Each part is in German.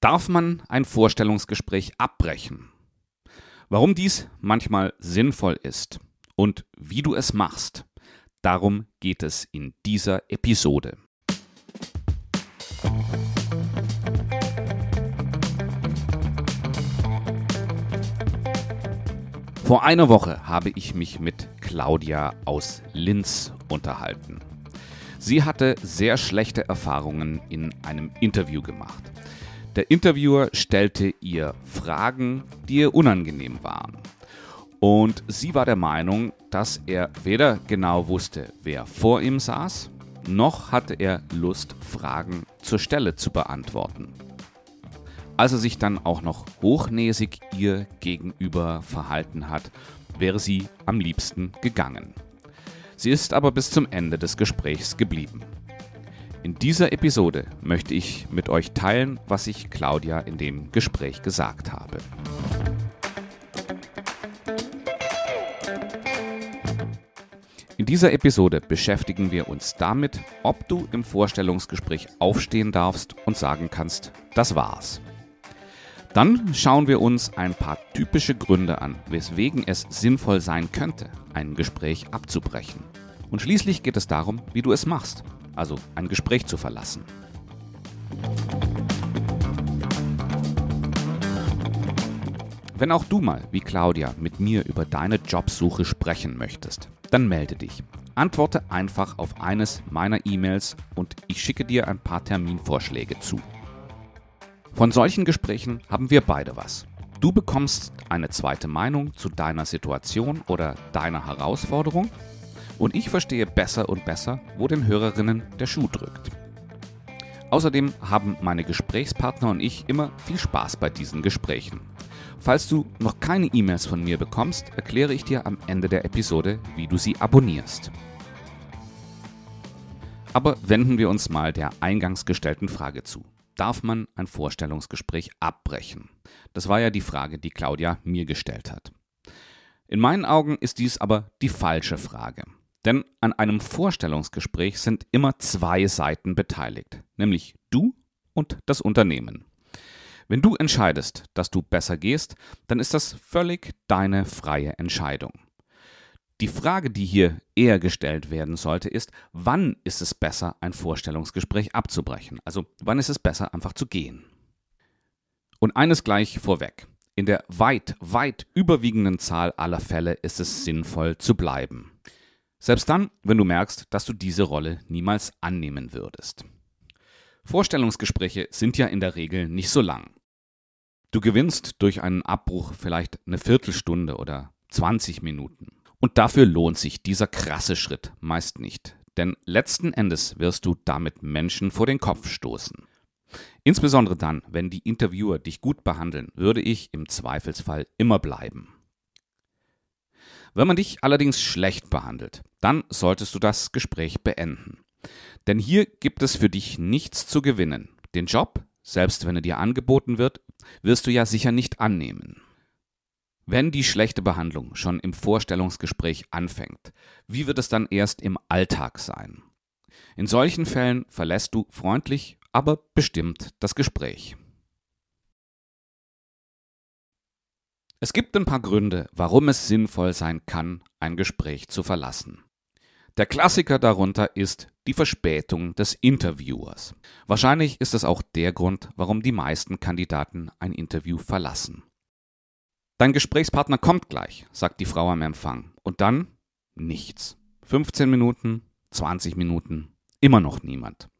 Darf man ein Vorstellungsgespräch abbrechen? Warum dies manchmal sinnvoll ist und wie du es machst, darum geht es in dieser Episode. Vor einer Woche habe ich mich mit Claudia aus Linz unterhalten. Sie hatte sehr schlechte Erfahrungen in einem Interview gemacht. Der Interviewer stellte ihr Fragen, die ihr unangenehm waren. Und sie war der Meinung, dass er weder genau wusste, wer vor ihm saß, noch hatte er Lust, Fragen zur Stelle zu beantworten. Als er sich dann auch noch hochnäsig ihr gegenüber verhalten hat, wäre sie am liebsten gegangen. Sie ist aber bis zum Ende des Gesprächs geblieben. In dieser Episode möchte ich mit euch teilen, was ich Claudia in dem Gespräch gesagt habe. In dieser Episode beschäftigen wir uns damit, ob du im Vorstellungsgespräch aufstehen darfst und sagen kannst, das war's. Dann schauen wir uns ein paar typische Gründe an, weswegen es sinnvoll sein könnte, ein Gespräch abzubrechen. Und schließlich geht es darum, wie du es machst also ein Gespräch zu verlassen. Wenn auch du mal, wie Claudia, mit mir über deine Jobsuche sprechen möchtest, dann melde dich. Antworte einfach auf eines meiner E-Mails und ich schicke dir ein paar Terminvorschläge zu. Von solchen Gesprächen haben wir beide was. Du bekommst eine zweite Meinung zu deiner Situation oder deiner Herausforderung und ich verstehe besser und besser, wo den Hörerinnen der Schuh drückt. Außerdem haben meine Gesprächspartner und ich immer viel Spaß bei diesen Gesprächen. Falls du noch keine E-Mails von mir bekommst, erkläre ich dir am Ende der Episode, wie du sie abonnierst. Aber wenden wir uns mal der eingangs gestellten Frage zu. Darf man ein Vorstellungsgespräch abbrechen? Das war ja die Frage, die Claudia mir gestellt hat. In meinen Augen ist dies aber die falsche Frage. Denn an einem Vorstellungsgespräch sind immer zwei Seiten beteiligt, nämlich du und das Unternehmen. Wenn du entscheidest, dass du besser gehst, dann ist das völlig deine freie Entscheidung. Die Frage, die hier eher gestellt werden sollte, ist, wann ist es besser, ein Vorstellungsgespräch abzubrechen? Also wann ist es besser, einfach zu gehen? Und eines gleich vorweg. In der weit, weit überwiegenden Zahl aller Fälle ist es sinnvoll zu bleiben. Selbst dann, wenn du merkst, dass du diese Rolle niemals annehmen würdest. Vorstellungsgespräche sind ja in der Regel nicht so lang. Du gewinnst durch einen Abbruch vielleicht eine Viertelstunde oder 20 Minuten. Und dafür lohnt sich dieser krasse Schritt meist nicht. Denn letzten Endes wirst du damit Menschen vor den Kopf stoßen. Insbesondere dann, wenn die Interviewer dich gut behandeln, würde ich im Zweifelsfall immer bleiben. Wenn man dich allerdings schlecht behandelt, dann solltest du das Gespräch beenden. Denn hier gibt es für dich nichts zu gewinnen. Den Job, selbst wenn er dir angeboten wird, wirst du ja sicher nicht annehmen. Wenn die schlechte Behandlung schon im Vorstellungsgespräch anfängt, wie wird es dann erst im Alltag sein? In solchen Fällen verlässt du freundlich, aber bestimmt das Gespräch. Es gibt ein paar Gründe, warum es sinnvoll sein kann, ein Gespräch zu verlassen. Der Klassiker darunter ist die Verspätung des Interviewers. Wahrscheinlich ist es auch der Grund, warum die meisten Kandidaten ein Interview verlassen. Dein Gesprächspartner kommt gleich, sagt die Frau am Empfang. Und dann nichts. 15 Minuten, 20 Minuten, immer noch niemand.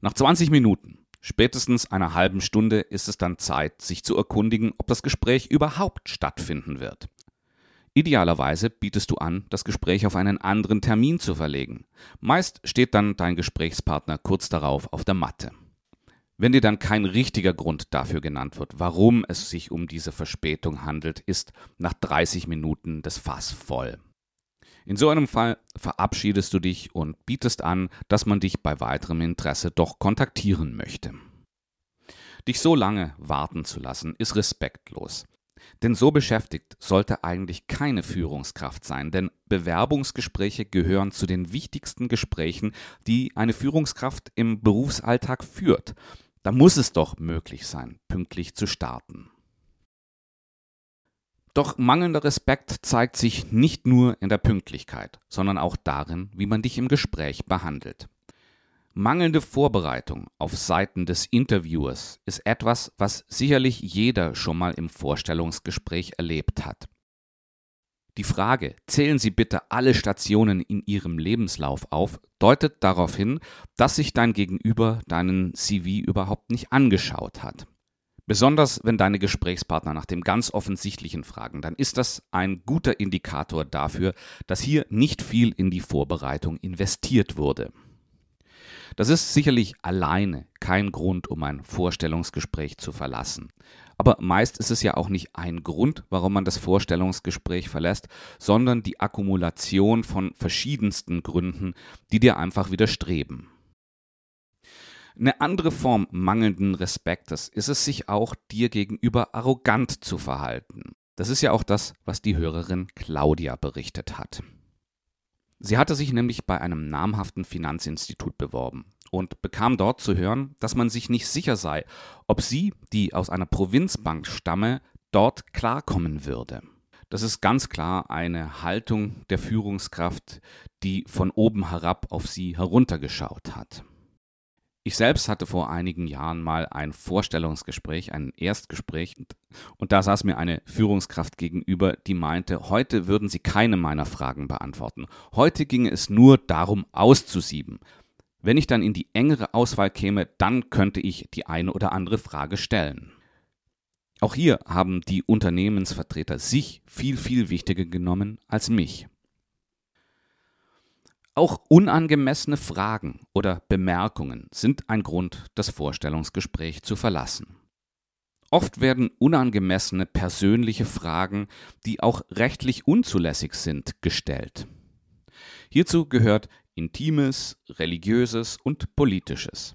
Nach 20 Minuten, spätestens einer halben Stunde, ist es dann Zeit, sich zu erkundigen, ob das Gespräch überhaupt stattfinden wird. Idealerweise bietest du an, das Gespräch auf einen anderen Termin zu verlegen. Meist steht dann dein Gesprächspartner kurz darauf auf der Matte. Wenn dir dann kein richtiger Grund dafür genannt wird, warum es sich um diese Verspätung handelt, ist nach 30 Minuten das Fass voll. In so einem Fall verabschiedest du dich und bietest an, dass man dich bei weiterem Interesse doch kontaktieren möchte. Dich so lange warten zu lassen, ist respektlos. Denn so beschäftigt sollte eigentlich keine Führungskraft sein, denn Bewerbungsgespräche gehören zu den wichtigsten Gesprächen, die eine Führungskraft im Berufsalltag führt. Da muss es doch möglich sein, pünktlich zu starten. Doch mangelnder Respekt zeigt sich nicht nur in der Pünktlichkeit, sondern auch darin, wie man dich im Gespräch behandelt. Mangelnde Vorbereitung auf Seiten des Interviewers ist etwas, was sicherlich jeder schon mal im Vorstellungsgespräch erlebt hat. Die Frage, zählen Sie bitte alle Stationen in Ihrem Lebenslauf auf, deutet darauf hin, dass sich dein Gegenüber deinen CV überhaupt nicht angeschaut hat. Besonders wenn deine Gesprächspartner nach dem ganz offensichtlichen fragen, dann ist das ein guter Indikator dafür, dass hier nicht viel in die Vorbereitung investiert wurde. Das ist sicherlich alleine kein Grund, um ein Vorstellungsgespräch zu verlassen. Aber meist ist es ja auch nicht ein Grund, warum man das Vorstellungsgespräch verlässt, sondern die Akkumulation von verschiedensten Gründen, die dir einfach widerstreben. Eine andere Form mangelnden Respektes ist es, sich auch dir gegenüber arrogant zu verhalten. Das ist ja auch das, was die Hörerin Claudia berichtet hat. Sie hatte sich nämlich bei einem namhaften Finanzinstitut beworben und bekam dort zu hören, dass man sich nicht sicher sei, ob sie, die aus einer Provinzbank stamme, dort klarkommen würde. Das ist ganz klar eine Haltung der Führungskraft, die von oben herab auf sie heruntergeschaut hat. Ich selbst hatte vor einigen Jahren mal ein Vorstellungsgespräch, ein Erstgespräch, und da saß mir eine Führungskraft gegenüber, die meinte, heute würden sie keine meiner Fragen beantworten. Heute ginge es nur darum, auszusieben. Wenn ich dann in die engere Auswahl käme, dann könnte ich die eine oder andere Frage stellen. Auch hier haben die Unternehmensvertreter sich viel, viel wichtiger genommen als mich. Auch unangemessene Fragen oder Bemerkungen sind ein Grund, das Vorstellungsgespräch zu verlassen. Oft werden unangemessene persönliche Fragen, die auch rechtlich unzulässig sind, gestellt. Hierzu gehört Intimes, Religiöses und Politisches.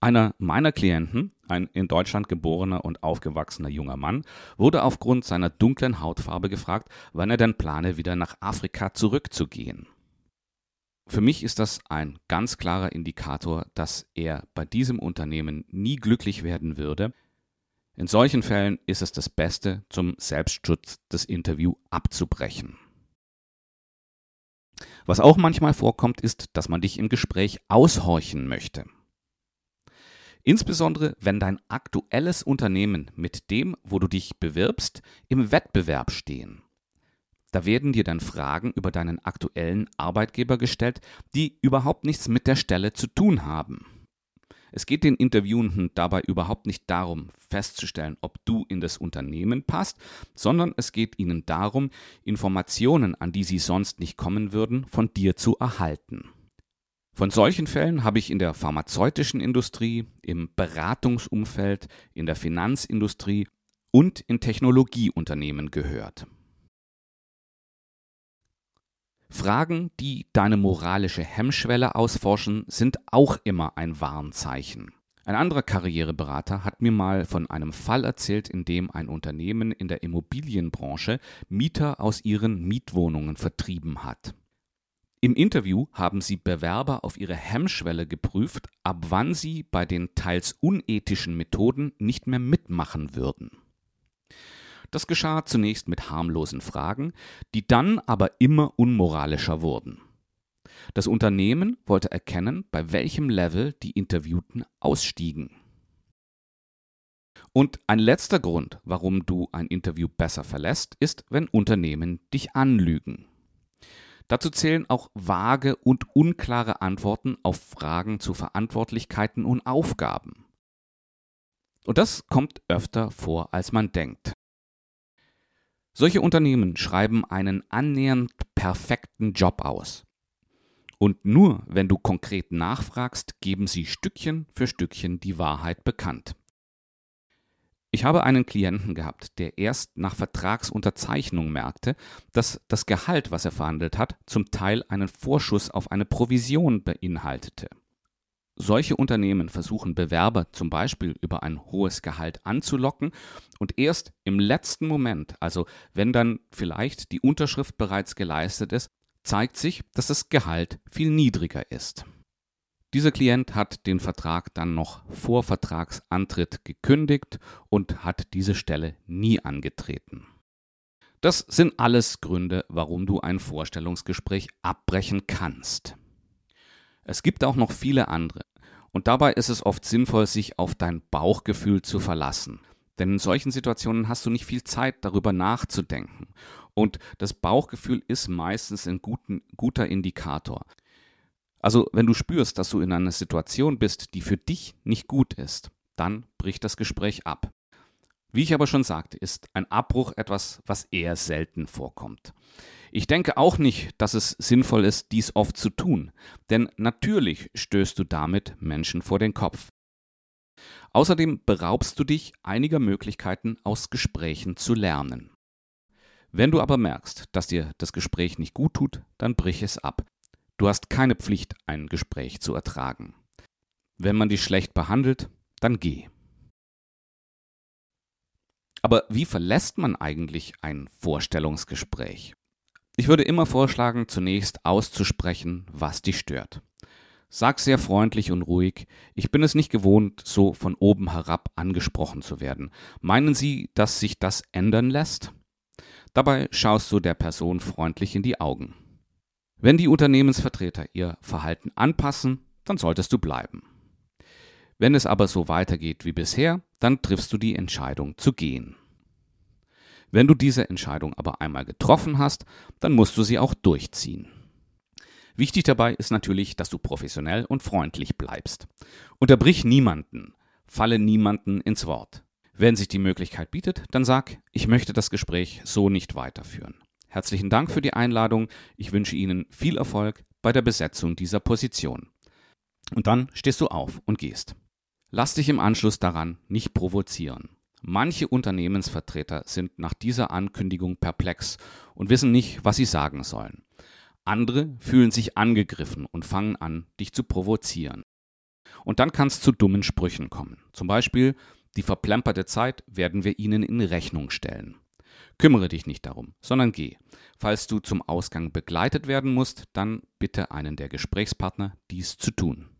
Einer meiner Klienten, ein in Deutschland geborener und aufgewachsener junger Mann, wurde aufgrund seiner dunklen Hautfarbe gefragt, wann er denn plane, wieder nach Afrika zurückzugehen. Für mich ist das ein ganz klarer Indikator, dass er bei diesem Unternehmen nie glücklich werden würde. In solchen Fällen ist es das Beste, zum Selbstschutz das Interview abzubrechen. Was auch manchmal vorkommt, ist, dass man dich im Gespräch aushorchen möchte. Insbesondere wenn dein aktuelles Unternehmen mit dem, wo du dich bewirbst, im Wettbewerb stehen. Da werden dir dann Fragen über deinen aktuellen Arbeitgeber gestellt, die überhaupt nichts mit der Stelle zu tun haben. Es geht den Interviewenden dabei überhaupt nicht darum, festzustellen, ob du in das Unternehmen passt, sondern es geht ihnen darum, Informationen, an die sie sonst nicht kommen würden, von dir zu erhalten. Von solchen Fällen habe ich in der pharmazeutischen Industrie, im Beratungsumfeld, in der Finanzindustrie und in Technologieunternehmen gehört. Fragen, die deine moralische Hemmschwelle ausforschen, sind auch immer ein Warnzeichen. Ein anderer Karriereberater hat mir mal von einem Fall erzählt, in dem ein Unternehmen in der Immobilienbranche Mieter aus ihren Mietwohnungen vertrieben hat. Im Interview haben sie Bewerber auf ihre Hemmschwelle geprüft, ab wann sie bei den teils unethischen Methoden nicht mehr mitmachen würden. Das geschah zunächst mit harmlosen Fragen, die dann aber immer unmoralischer wurden. Das Unternehmen wollte erkennen, bei welchem Level die Interviewten ausstiegen. Und ein letzter Grund, warum du ein Interview besser verlässt, ist, wenn Unternehmen dich anlügen. Dazu zählen auch vage und unklare Antworten auf Fragen zu Verantwortlichkeiten und Aufgaben. Und das kommt öfter vor, als man denkt. Solche Unternehmen schreiben einen annähernd perfekten Job aus. Und nur wenn du konkret nachfragst, geben sie Stückchen für Stückchen die Wahrheit bekannt. Ich habe einen Klienten gehabt, der erst nach Vertragsunterzeichnung merkte, dass das Gehalt, was er verhandelt hat, zum Teil einen Vorschuss auf eine Provision beinhaltete. Solche Unternehmen versuchen Bewerber zum Beispiel über ein hohes Gehalt anzulocken und erst im letzten Moment, also wenn dann vielleicht die Unterschrift bereits geleistet ist, zeigt sich, dass das Gehalt viel niedriger ist. Dieser Klient hat den Vertrag dann noch vor Vertragsantritt gekündigt und hat diese Stelle nie angetreten. Das sind alles Gründe, warum du ein Vorstellungsgespräch abbrechen kannst. Es gibt auch noch viele andere. Und dabei ist es oft sinnvoll, sich auf dein Bauchgefühl zu verlassen. Denn in solchen Situationen hast du nicht viel Zeit, darüber nachzudenken. Und das Bauchgefühl ist meistens ein guten, guter Indikator. Also wenn du spürst, dass du in einer Situation bist, die für dich nicht gut ist, dann bricht das Gespräch ab. Wie ich aber schon sagte, ist ein Abbruch etwas, was eher selten vorkommt. Ich denke auch nicht, dass es sinnvoll ist, dies oft zu tun, denn natürlich stößt du damit Menschen vor den Kopf. Außerdem beraubst du dich einiger Möglichkeiten, aus Gesprächen zu lernen. Wenn du aber merkst, dass dir das Gespräch nicht gut tut, dann brich es ab. Du hast keine Pflicht, ein Gespräch zu ertragen. Wenn man dich schlecht behandelt, dann geh. Aber wie verlässt man eigentlich ein Vorstellungsgespräch? Ich würde immer vorschlagen, zunächst auszusprechen, was dich stört. Sag sehr freundlich und ruhig, ich bin es nicht gewohnt, so von oben herab angesprochen zu werden. Meinen Sie, dass sich das ändern lässt? Dabei schaust du der Person freundlich in die Augen. Wenn die Unternehmensvertreter ihr Verhalten anpassen, dann solltest du bleiben. Wenn es aber so weitergeht wie bisher, dann triffst du die Entscheidung zu gehen. Wenn du diese Entscheidung aber einmal getroffen hast, dann musst du sie auch durchziehen. Wichtig dabei ist natürlich, dass du professionell und freundlich bleibst. Unterbrich niemanden, falle niemanden ins Wort. Wenn sich die Möglichkeit bietet, dann sag, ich möchte das Gespräch so nicht weiterführen. Herzlichen Dank für die Einladung. Ich wünsche Ihnen viel Erfolg bei der Besetzung dieser Position. Und dann stehst du auf und gehst. Lass dich im Anschluss daran nicht provozieren. Manche Unternehmensvertreter sind nach dieser Ankündigung perplex und wissen nicht, was sie sagen sollen. Andere fühlen sich angegriffen und fangen an, dich zu provozieren. Und dann kann es zu dummen Sprüchen kommen. Zum Beispiel, die verplemperte Zeit werden wir ihnen in Rechnung stellen. Kümmere dich nicht darum, sondern geh. Falls du zum Ausgang begleitet werden musst, dann bitte einen der Gesprächspartner, dies zu tun.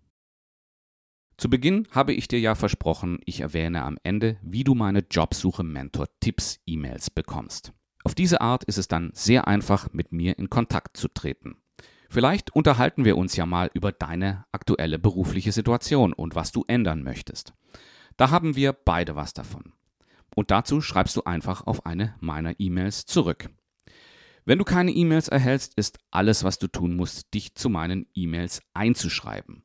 Zu Beginn habe ich dir ja versprochen, ich erwähne am Ende, wie du meine Jobsuche Mentor Tipps E-Mails bekommst. Auf diese Art ist es dann sehr einfach, mit mir in Kontakt zu treten. Vielleicht unterhalten wir uns ja mal über deine aktuelle berufliche Situation und was du ändern möchtest. Da haben wir beide was davon. Und dazu schreibst du einfach auf eine meiner E-Mails zurück. Wenn du keine E-Mails erhältst, ist alles, was du tun musst, dich zu meinen E-Mails einzuschreiben.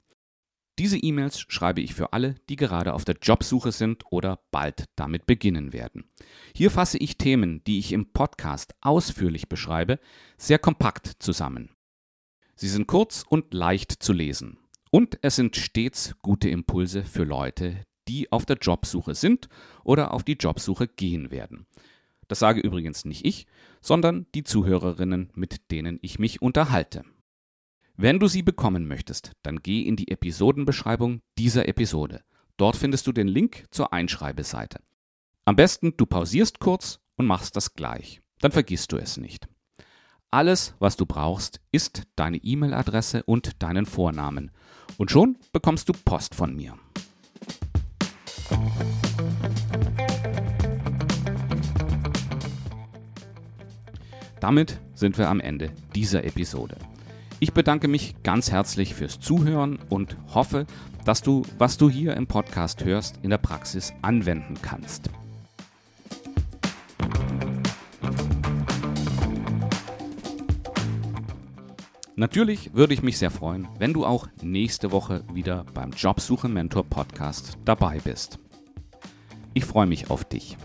Diese E-Mails schreibe ich für alle, die gerade auf der Jobsuche sind oder bald damit beginnen werden. Hier fasse ich Themen, die ich im Podcast ausführlich beschreibe, sehr kompakt zusammen. Sie sind kurz und leicht zu lesen. Und es sind stets gute Impulse für Leute, die auf der Jobsuche sind oder auf die Jobsuche gehen werden. Das sage übrigens nicht ich, sondern die Zuhörerinnen, mit denen ich mich unterhalte. Wenn du sie bekommen möchtest, dann geh in die Episodenbeschreibung dieser Episode. Dort findest du den Link zur Einschreibeseite. Am besten du pausierst kurz und machst das gleich. Dann vergisst du es nicht. Alles, was du brauchst, ist deine E-Mail-Adresse und deinen Vornamen. Und schon bekommst du Post von mir. Damit sind wir am Ende dieser Episode. Ich bedanke mich ganz herzlich fürs Zuhören und hoffe, dass du, was du hier im Podcast hörst, in der Praxis anwenden kannst. Natürlich würde ich mich sehr freuen, wenn du auch nächste Woche wieder beim Jobsuche Mentor Podcast dabei bist. Ich freue mich auf dich.